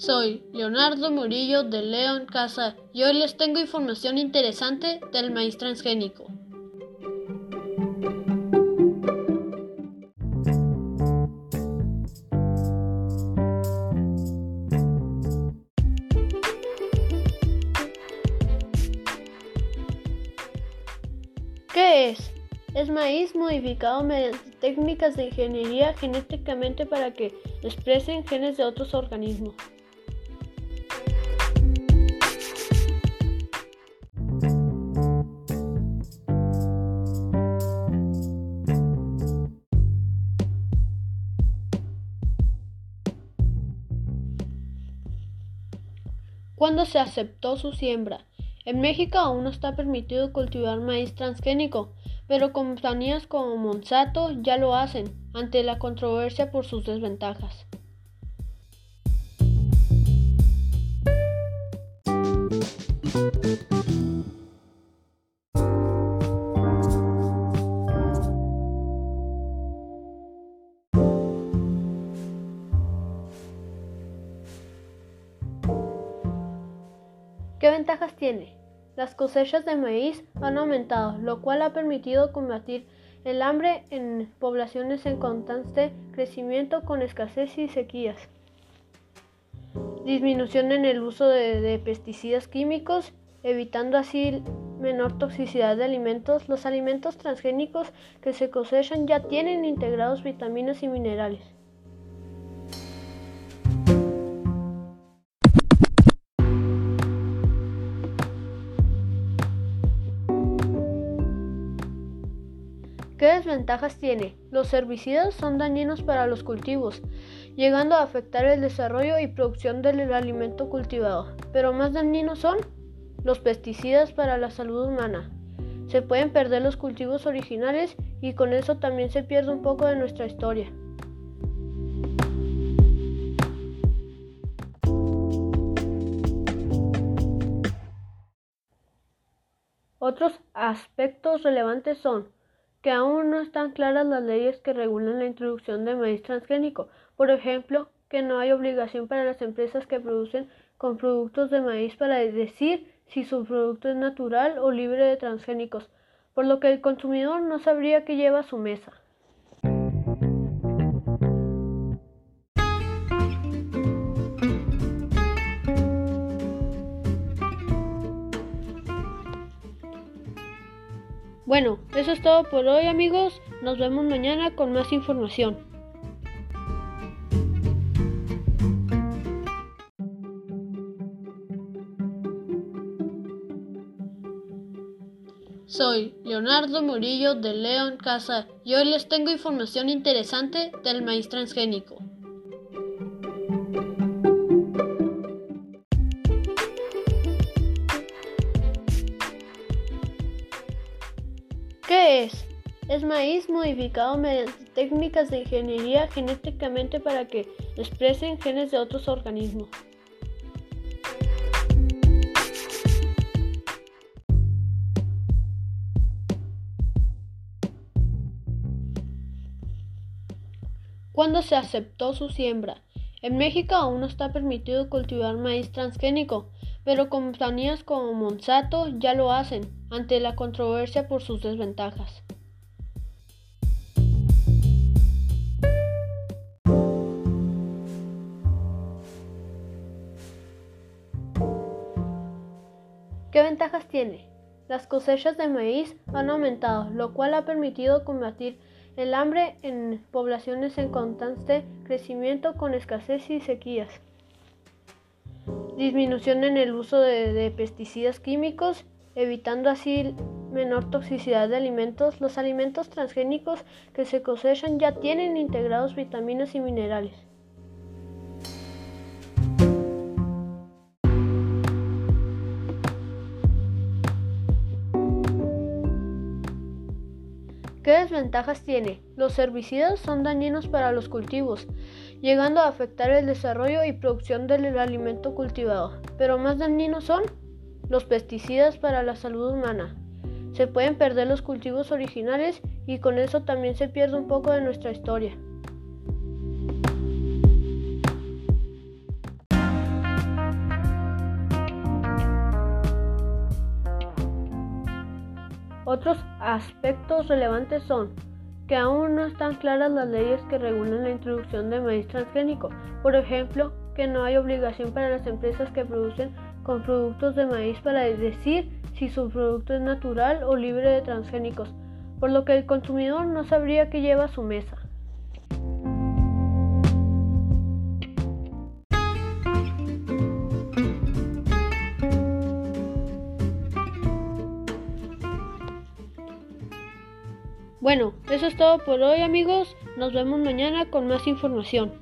Soy Leonardo Murillo de León Casa y hoy les tengo información interesante del maíz transgénico. ¿Qué es? Es maíz modificado mediante técnicas de ingeniería genéticamente para que expresen genes de otros organismos. ¿Cuándo se aceptó su siembra? En México aún no está permitido cultivar maíz transgénico, pero compañías como Monsanto ya lo hacen, ante la controversia por sus desventajas. ¿Qué ventajas tiene? Las cosechas de maíz han aumentado, lo cual ha permitido combatir el hambre en poblaciones en constante crecimiento con escasez y sequías. Disminución en el uso de, de, pesticidas químicos, evitando así menor toxicidad de alimentos. Los alimentos transgénicos que se cosechan ya tienen integrados vitaminas y minerales. ¿Qué desventajas tiene? Los herbicidas son dañinos para los cultivos, llegando a afectar el desarrollo y producción del alimento cultivado. Pero más dañinos son los pesticidas para la salud humana. Se pueden perder los cultivos originales y con eso también se pierde un poco de nuestra historia. Otros aspectos relevantes son que aún no están claras las leyes que regulan la introducción de maíz transgénico. Por ejemplo, que no hay obligación para las empresas que producen con productos de maíz para decir si su producto es natural o libre de transgénicos, por lo que el consumidor no sabría qué lleva a su mesa. Bueno, eso es todo por hoy amigos. Nos vemos mañana con más información. Soy Leonardo Murillo de León Casa y hoy les tengo información interesante del maíz transgénico. Es? Maíz modificado mediante técnicas de ingeniería genéticamente para que expresen genes de otros organismos. ¿Cuándo se aceptó su siembra? En México aún no está permitido cultivar maíz transgénico, pero compañías como Monsanto ya lo hacen, ante la controversia por sus desventajas. ¿Qué ventajas tiene? Las cosechas de maíz han aumentado, lo cual ha permitido combatir el hambre en poblaciones en constante crecimiento con escasez y sequías. Disminución en el uso de, pesticidas químicos evitando así menor toxicidad de alimentos. Los alimentos transgénicos que se cosechan ya tienen integrados vitaminas y minerales. ¿Qué desventajas tiene? Los herbicidas son dañinos para los cultivos, llegando a afectar el desarrollo y producción del alimento cultivado. Pero más dañinos son los pesticidas para la salud humana. Se pueden perder los cultivos originales y con eso también se pierde un poco de nuestra historia. Otros aspectos relevantes son que aún no están claras las leyes que regulan la introducción de maíz transgénico. Por ejemplo, que no hay obligación para las empresas que producen con productos de maíz para decir si su producto es natural o libre de transgénicos, por lo que el consumidor no sabría qué lleva a su mesa. Bueno, eso es todo por hoy amigos. Nos vemos mañana con más información.